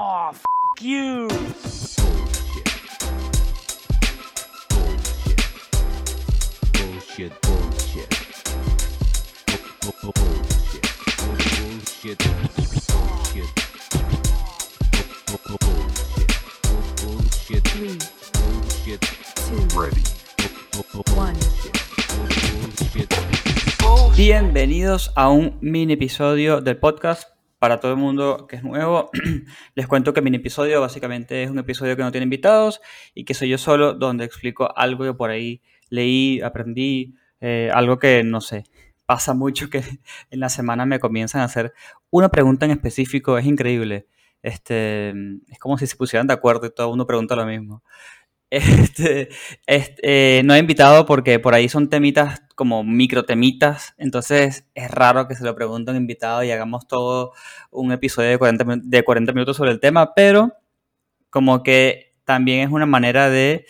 Oh, f you. Bullshit, bullshit. Bullshit. Bullshit. Bullshit. Bullshit. Three, Bullshit. two, Ready. one. Bullshit. Bienvenidos a un mini episodio del podcast. Para todo el mundo que es nuevo, les cuento que mini episodio básicamente es un episodio que no tiene invitados y que soy yo solo, donde explico algo que por ahí leí, aprendí, eh, algo que no sé. Pasa mucho que en la semana me comienzan a hacer una pregunta en específico, es increíble. Este, es como si se pusieran de acuerdo y todo mundo pregunta lo mismo. Este, eh, no he invitado porque por ahí son temitas como micro temitas, entonces es raro que se lo pregunte un invitado y hagamos todo un episodio de 40, min- de 40 minutos sobre el tema, pero como que también es una manera de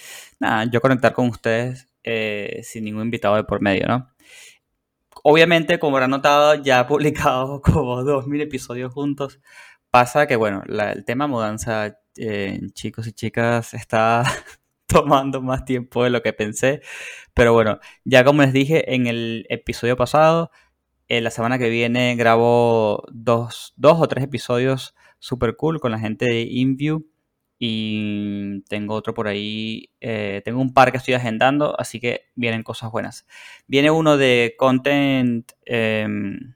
yo conectar con ustedes eh, sin ningún invitado de por medio, ¿no? Obviamente, como habrán notado, ya he publicado como dos mil episodios juntos. Pasa que, bueno, el tema mudanza, eh, chicos y chicas, está tomando más tiempo de lo que pensé. Pero bueno, ya como les dije en el episodio pasado, eh, la semana que viene grabo dos, dos o tres episodios super cool con la gente de InView. Y tengo otro por ahí. eh, tengo un par que estoy agendando, así que vienen cosas buenas. Viene uno de content. em,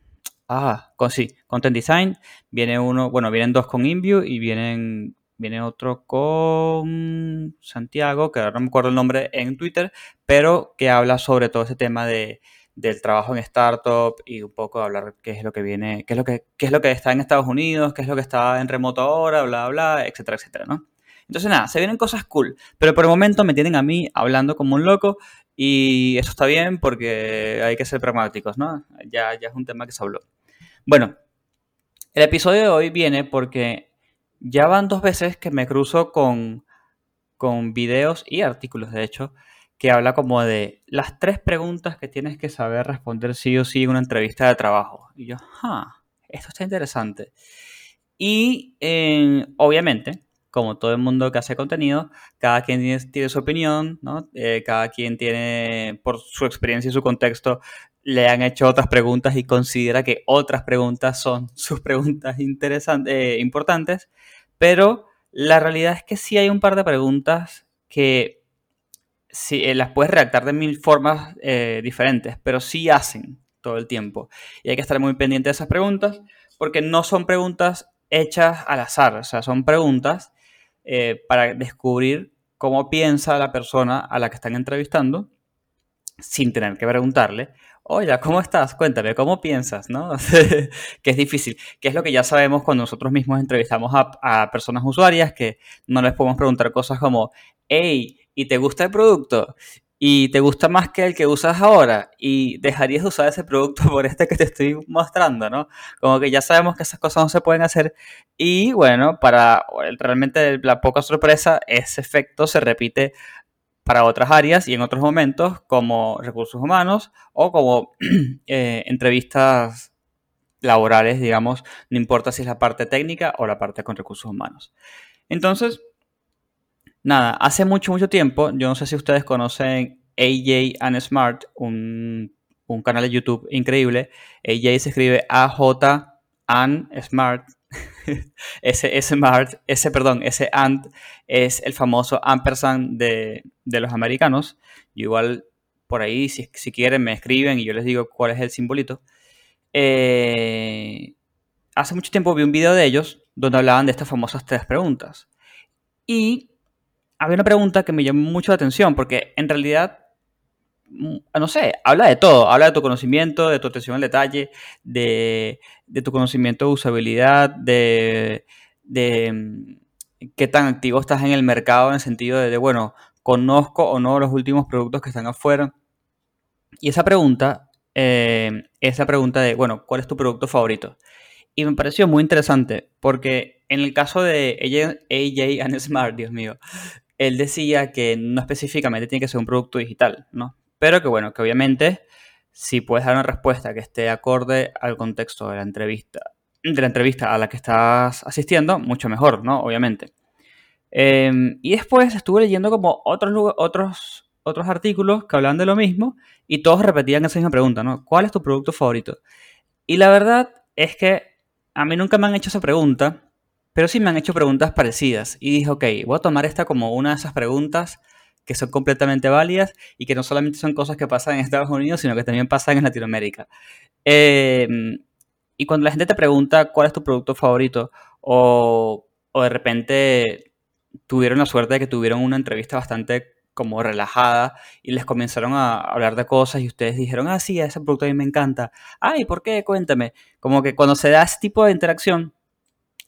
ah, con, sí, content design. Viene uno, bueno, vienen dos con InView y vienen, viene otro con Santiago, que ahora no me acuerdo el nombre en Twitter, pero que habla sobre todo ese tema de, del trabajo en startup y un poco hablar qué es lo que viene, qué es lo que, qué es lo que está en Estados Unidos, qué es lo que está en remoto ahora, bla, bla, etcétera, etcétera, ¿no? Entonces nada, se vienen cosas cool, pero por el momento me tienen a mí hablando como un loco y eso está bien porque hay que ser pragmáticos, ¿no? Ya, ya es un tema que se habló. Bueno, el episodio de hoy viene porque ya van dos veces que me cruzo con, con videos y artículos, de hecho, que habla como de las tres preguntas que tienes que saber responder sí o sí en una entrevista de trabajo. Y yo, ah, esto está interesante. Y eh, obviamente, como todo el mundo que hace contenido, cada quien tiene, su opinión, ¿no? Eh, cada quien tiene, por su experiencia y su contexto, le han hecho otras preguntas y considera que otras preguntas son sus preguntas interesantes, eh, importantes, pero la realidad es que sí hay un par de preguntas que sí, eh, las puedes redactar de mil formas eh, diferentes, pero sí hacen todo el tiempo. Y hay que estar muy pendiente de esas preguntas porque no son preguntas hechas al azar, o sea, son preguntas eh, para descubrir cómo piensa la persona a la que están entrevistando sin tener que preguntarle, oye, ¿cómo estás? Cuéntame, ¿cómo piensas? ¿no? que es difícil, que es lo que ya sabemos cuando nosotros mismos entrevistamos a, a personas usuarias, que no les podemos preguntar cosas como, hey, ¿y te gusta el producto? ¿Y te gusta más que el que usas ahora? ¿Y dejarías de usar ese producto por este que te estoy mostrando, no? Como que ya sabemos que esas cosas no se pueden hacer. Y bueno, para realmente la poca sorpresa, ese efecto se repite para otras áreas y en otros momentos como recursos humanos o como eh, entrevistas laborales, digamos, no importa si es la parte técnica o la parte con recursos humanos. Entonces, nada, hace mucho, mucho tiempo, yo no sé si ustedes conocen AJ and Smart, un, un canal de YouTube increíble. AJ se escribe AJ and Smart. ese Smart, ese, perdón, ese and es el famoso ampersand de, de los americanos. Igual por ahí, si, si, quieren, me escriben y yo les digo cuál es el simbolito. Eh, hace mucho tiempo vi un video de ellos donde hablaban de estas famosas tres preguntas. Y había una pregunta que me llamó mucho la atención porque en realidad, no sé, habla de todo. Habla de tu conocimiento, de tu atención al detalle, de, de tu conocimiento de usabilidad, de, de, qué tan activo estás en el mercado en el sentido de, de, bueno, conozco o no los últimos productos que están afuera. Y esa pregunta, eh, esa pregunta de, bueno, ¿cuál es tu producto favorito? Y me pareció muy interesante porque en el caso de AJ, AJ and Smart, Dios mío, él decía que no específicamente tiene que ser un producto digital, ¿no? Pero que bueno, que obviamente si puedes dar una respuesta que esté acorde al contexto de la entrevista de la entrevista a la que estás asistiendo, mucho mejor, ¿no? Obviamente. Eh, y después estuve leyendo como otros, otros, otros artículos que hablaban de lo mismo y todos repetían esa misma pregunta, ¿no? ¿Cuál es tu producto favorito? Y la verdad es que a mí nunca me han hecho esa pregunta, pero sí me han hecho preguntas parecidas. Y dije, ok, voy a tomar esta como una de esas preguntas que son completamente válidas y que no solamente son cosas que pasan en Estados Unidos, sino que también pasan en Latinoamérica. Eh, y cuando la gente te pregunta cuál es tu producto favorito o, de repente tuvieron la suerte de que tuvieron una entrevista bastante como relajada y les comenzaron a hablar de cosas y ustedes dijeron, ah, sí, ese producto a mí me encanta. Ay, ¿por qué? Cuéntame. Como que cuando se da ese tipo de interacción,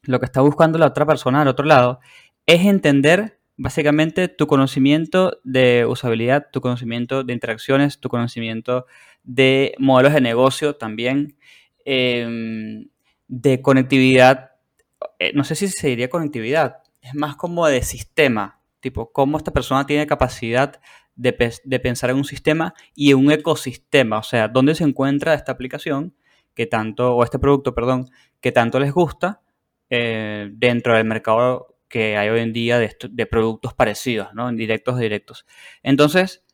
lo que está buscando la otra persona al otro lado es entender básicamente tu conocimiento de usabilidad, tu conocimiento de interacciones, tu conocimiento de modelos de negocio también, em, de conectividad. eh, no sé si se diría conectividad, es más como de sistema, tipo cómo esta persona tiene capacidad de, de pensar en un sistema y en un ecosistema, o sea, dónde se encuentra esta aplicación que tanto, o este producto, perdón, que tanto les gusta eh, dentro del mercado que hay hoy en día de, de productos parecidos, ¿no? Indirectos, directos. Entonces,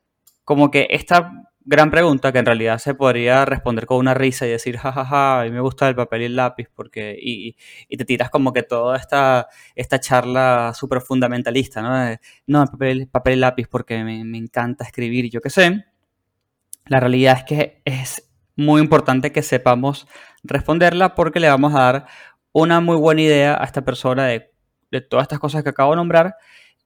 como que esta gran pregunta que en realidad se podría responder con una risa y decir, jajaja, a mí me gusta el papel y el lápiz, porque, y, y te tiras como que toda esta, esta charla súper fundamentalista, ¿no? De, no, el papel, papel y lápiz porque me, me encanta escribir, yo qué sé. La realidad es que es muy importante que sepamos responderla porque le vamos a dar una muy buena idea a esta persona de, todas estas cosas que acabo de nombrar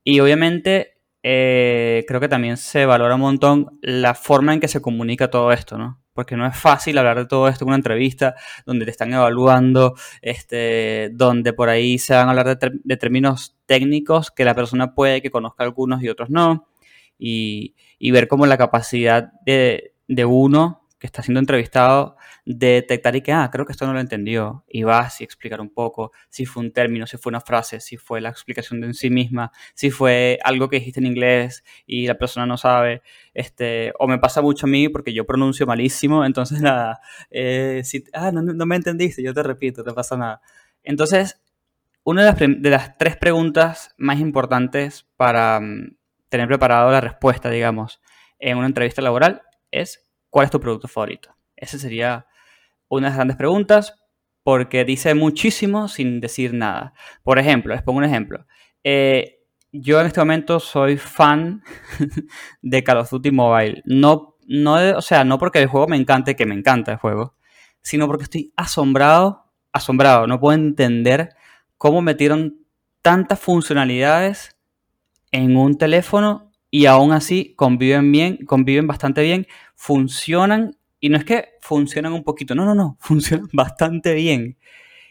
y obviamente eh, creo que también se valora un montón la forma en que se comunica todo esto, ¿no? Porque no es fácil hablar de todo esto en una entrevista donde te están evaluando, este, donde por ahí se van a hablar de, términos técnicos que la persona puede que conozca algunos y otros no, y, ver como la capacidad de uno que está siendo entrevistado de detectar y que, ah, creo que esto no lo entendió, y vas y explicar un poco si fue un término, si fue una frase, si fue la explicación de en sí misma, si fue algo que dijiste en inglés y la persona no sabe, este, o me pasa mucho a mí porque yo pronuncio malísimo, entonces nada, eh, si, ah, no, me entendiste, yo te repito, no pasa nada. Entonces, una de las, de las tres preguntas más importantes para mm, tener preparado la respuesta, digamos, en una entrevista laboral es ¿cuál es tu producto favorito? Esa sería una de las grandes preguntas porque dice muchísimo sin decir nada. Por ejemplo, les pongo un ejemplo. Eh, yo en este momento soy fan de Call of Duty Mobile. No, no, o sea, no porque el juego me encante, que me encanta el juego, sino porque estoy asombrado, asombrado. No puedo entender cómo metieron tantas funcionalidades en un teléfono y aún así conviven bien, conviven bastante bien, funcionan y no es que funcionan un poquito, no, no, no, funcionan bastante bien.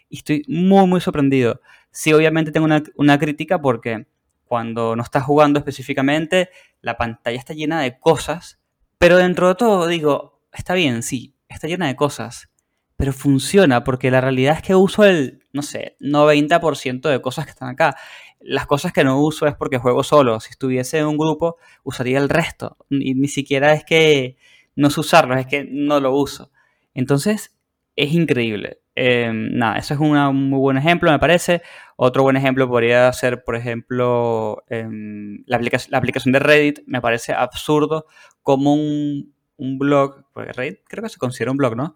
Y estoy muy, muy sorprendido. Sí, obviamente tengo una, una crítica porque cuando no estás jugando específicamente, la pantalla está llena de cosas, pero dentro de todo digo, está bien, sí, está llena de cosas, pero funciona porque la realidad es que uso el, no sé, 90% de cosas que están acá. Las cosas que no uso es porque juego solo. Si estuviese en un grupo, usaría el resto. Y ni siquiera es que no sé usarlos, es que no lo uso. Entonces, es increíble. Eh, nada, eso es un muy buen ejemplo, me parece. Otro buen ejemplo podría ser, por ejemplo, em, la, aplica- la aplicación de Reddit. Me parece absurdo como un, un blog, porque Reddit creo que se considera un blog, ¿no?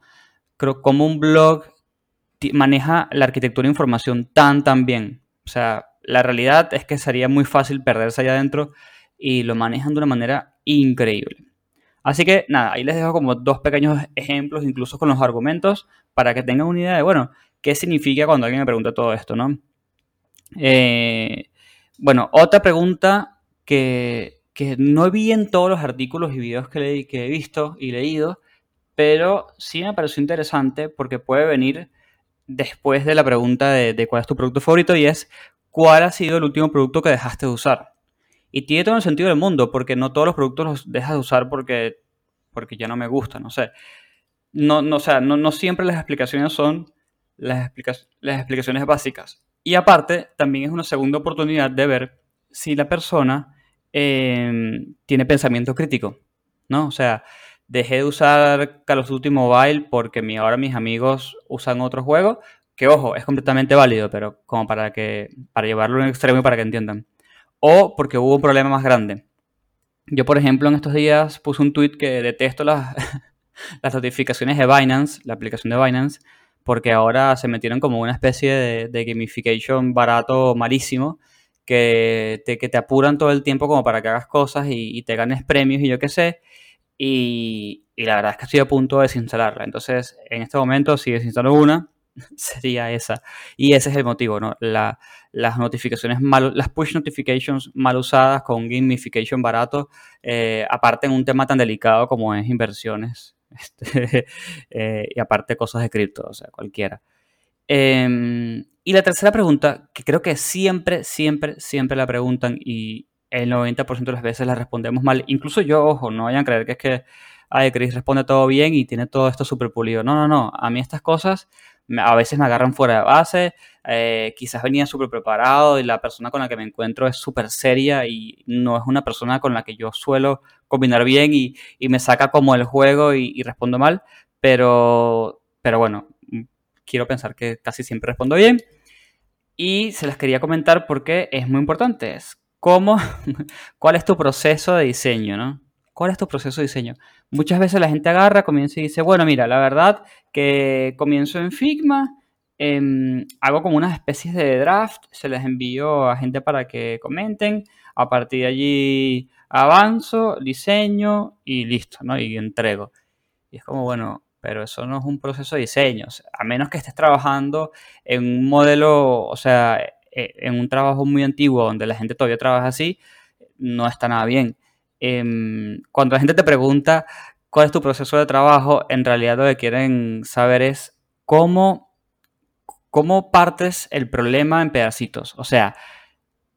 Creo como un blog maneja la arquitectura de información tan, tan bien. O sea, la realidad es que sería muy fácil perderse allá adentro y lo manejan de una manera increíble. Así que nada, ahí les dejo como dos pequeños ejemplos, incluso con los argumentos, para que tengan una idea de, bueno, qué significa cuando alguien me pregunta todo esto, ¿no? Eh, bueno, otra pregunta que, que no vi en todos los artículos y videos que, que he visto y leído, pero sí me pareció interesante porque puede venir después de la pregunta de cuál es tu producto favorito y es cuál ha sido el último producto que dejaste de usar. Y tiene todo el sentido del mundo, porque no todos los productos los dejas de usar porque, porque ya no me gustan, no sé. No, no, o sea, no, no siempre las explicaciones son las, explica- las explicaciones básicas. Y aparte, también es una segunda oportunidad de ver si la persona eh, tiene pensamiento crítico, ¿no? O sea, dejé de usar Call of Duty Mobile porque mi, ahora mis amigos usan otro juego que ojo, es completamente válido, pero como para que para llevarlo a un extremo y para que entiendan. O porque hubo un problema más grande. Yo, por ejemplo, en estos días puse un tweet que detesto las, las notificaciones de Binance, la aplicación de Binance, porque ahora se metieron como una especie de, de gamification barato, malísimo, que te, que te apuran todo el tiempo como para que hagas cosas y, te ganes premios y yo qué sé. Y, y la verdad es que estoy a punto de desinstalarla. Entonces, en este momento, si desinstalo una, sería esa. Y ese es el motivo, ¿no? La- las notificaciones mal, las push notifications mal usadas con gamification barato, eh, aparte en un tema tan delicado como es inversiones, este, eh, y aparte cosas de cripto, o sea, cualquiera. Em, y la tercera pregunta, que creo que siempre, siempre, siempre la preguntan y el 90% de las veces la respondemos mal. Incluso yo, ojo, no vayan a creer que es que, ay, Chris responde todo bien y tiene todo esto súper pulido. No, no, no. A mí estas cosas a veces me agarran fuera de base. eh, quizás venía súper preparado y la persona con la que me encuentro es súper seria y no es una persona con la que yo suelo combinar bien y, y me saca como el juego y, respondo mal. Pero, pero bueno, mm, quiero pensar que casi siempre respondo bien. Y se las quería comentar porque es muy importante. Es cómo, cuál es tu proceso de diseño, ¿no? ¿Cuál es tu proceso de diseño? Muchas veces la gente agarra, comienza y dice, bueno, mira, la verdad que comienzo en Figma, em, hago como unas especies de draft, se les envío a gente para que comenten, a partir de allí avanzo, diseño y listo, ¿no? Y entrego. Y es como, bueno, pero eso no es un proceso de diseño. a menos que estés trabajando en un modelo, o sea, e- en un trabajo muy antiguo donde la gente todavía trabaja así, no está nada bien. Em, cuando la gente te pregunta cuál es tu proceso de trabajo, en realidad lo que quieren saber es cómo, cómo partes el problema en pedacitos. O sea,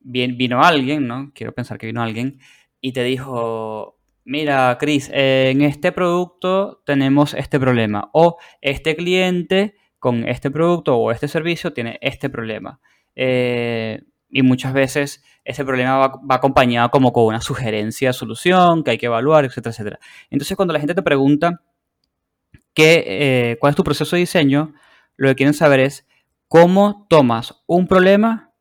vino alguien, ¿no? Quiero pensar que vino alguien y te dijo, mira, Chris, en este producto tenemos este problema. O este cliente con este producto o este servicio tiene este problema. Eh, y muchas veces ese problema va, acompañado como con una sugerencia solución que hay que evaluar, etcétera, etcétera. Entonces, cuando la gente te pregunta qué, eh, cuál es tu proceso de diseño, lo que quieren saber es cómo tomas un problema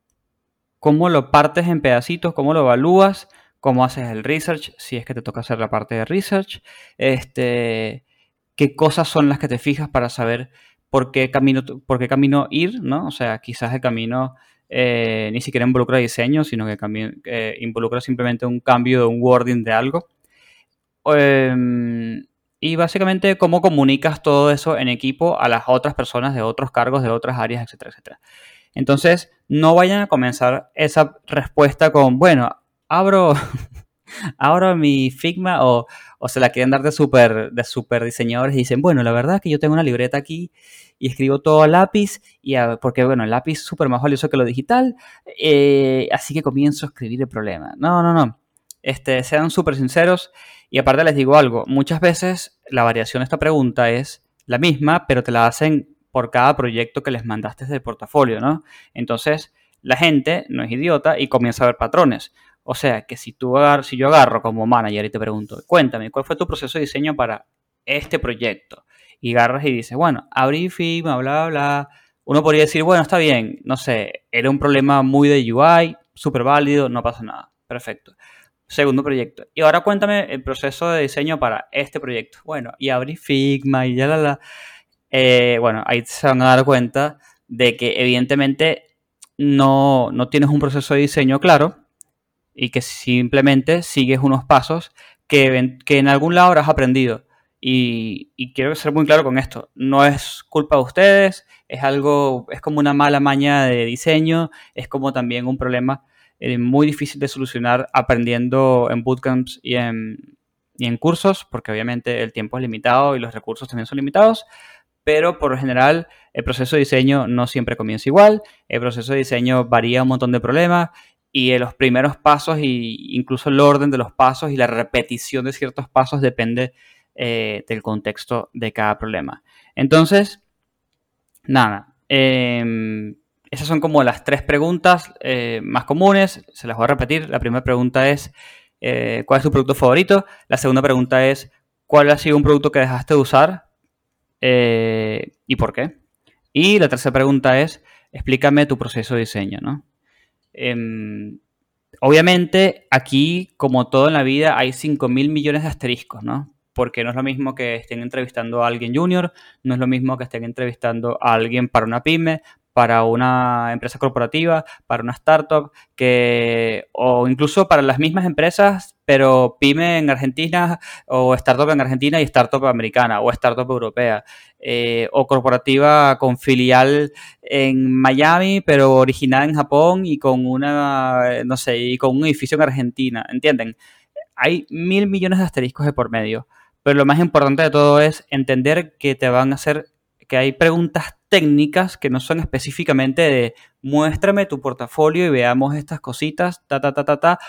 cómo lo partes en pedacitos, cómo lo evalúas, cómo haces el research, si es que te toca hacer la parte de research, este, qué cosas son las que te fijas para saber por qué camino, por qué camino ir, ¿no? O sea, quizás el camino eh, ni siquiera involucra diseño, sino que cami- eh, involucra simplemente un cambio de un wording de algo. Em, y básicamente cómo comunicas todo eso en equipo a las otras personas de otros cargos, de otras áreas, etcétera, etcétera. Entonces, no vayan a comenzar esa respuesta con, bueno, abro, abro mi Figma o, o se la quieren dar de super, de super diseñadores y dicen, bueno, la verdad es que yo tengo una libreta aquí y escribo todo a lápiz, y a- porque bueno, el lápiz es súper más valioso que lo digital, eh, así que comienzo a escribir el problema. No, no, no. Este, sean súper sinceros y aparte les digo algo, muchas veces la variación de esta pregunta es la misma, pero te la hacen por cada proyecto que les mandaste del portafolio, ¿no? Entonces, la gente no es idiota y comienza a ver patrones. O sea, que si tú agar- si yo agarro como manager y te pregunto, cuéntame, ¿cuál fue tu proceso de diseño para este proyecto? Y agarras y dices, bueno, abrí Figma, bla, bla, bla. Uno podría decir, bueno, está bien, no sé, era un problema muy de UI, súper válido, no pasa nada. Perfecto. Segundo proyecto. Y ahora cuéntame el proceso de diseño para este proyecto. Bueno, y abrí Figma y ya la la. Eh, bueno, ahí se van a dar cuenta de que evidentemente no, no tienes un proceso de diseño claro y que simplemente sigues unos pasos que, ven- que en algún lado habrás aprendido. Y, y quiero ser muy claro con esto. No es culpa de ustedes, es algo, es como una mala maña de diseño, es como también un problema eh, muy difícil de solucionar aprendiendo en bootcamps y en, y en cursos, porque obviamente el tiempo es limitado y los recursos también son limitados, pero por lo general el proceso de diseño no siempre comienza igual, el proceso de diseño varía un montón de problemas y los primeros pasos e incluso el orden de los pasos y la repetición de ciertos pasos depende eh, del contexto de cada problema. Entonces, nada, eh, esas son como las tres preguntas eh, más comunes, se las voy a repetir. La primera pregunta es, eh, ¿cuál es tu producto favorito? La segunda pregunta es, ¿cuál ha sido un producto que dejaste de usar? ¿Y por qué? Y la tercera pregunta es, explícame tu proceso de diseño, ¿no? Em, obviamente, aquí, como todo en la vida, hay 5 mil millones de asteriscos, ¿no? Porque no es lo mismo que estén entrevistando a alguien junior, no es lo mismo que estén entrevistando a alguien para una pyme, para una empresa corporativa, para una startup, que, o incluso para las mismas empresas, pero pyme en Argentina, o startup en Argentina y startup americana, o startup europea, eh, o corporativa con filial en Miami, pero originada en Japón y con una, no sé, y con un edificio en Argentina, ¿entienden? Hay mil millones de asteriscos de por medio. Pero lo más importante de todo es entender que te van a hacer, que hay preguntas técnicas que no son específicamente de muéstrame tu portafolio y veamos estas cositas, ta, ta, ta, ta, ta,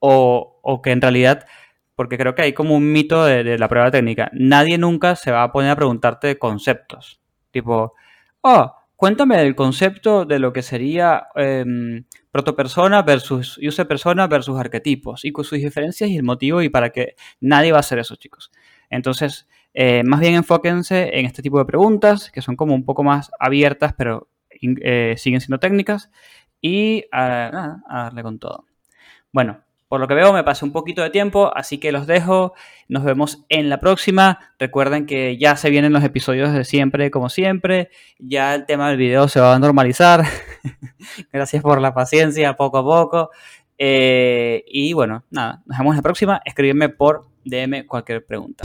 o, o que en realidad, porque creo que hay como un mito de, la prueba técnica, nadie nunca se va a poner a preguntarte conceptos, tipo, oh, cuéntame el concepto de lo que sería em, protopersona versus user persona versus arquetipos y con sus diferencias y el motivo y para que nadie va a hacer eso, chicos. Entonces, eh, más bien enfóquense en este tipo de preguntas, que son como un poco más abiertas, pero eh, siguen siendo técnicas. Y a, nada, a darle con todo. Bueno, por lo que veo me pasé un poquito de tiempo, así que los dejo. Nos vemos en la próxima. Recuerden que ya se vienen los episodios de siempre, como siempre. Ya el tema del video se va a normalizar. Gracias por la paciencia, poco a poco. Eh, y bueno, nada, nos vemos en la próxima. Escríbeme por DM cualquier pregunta.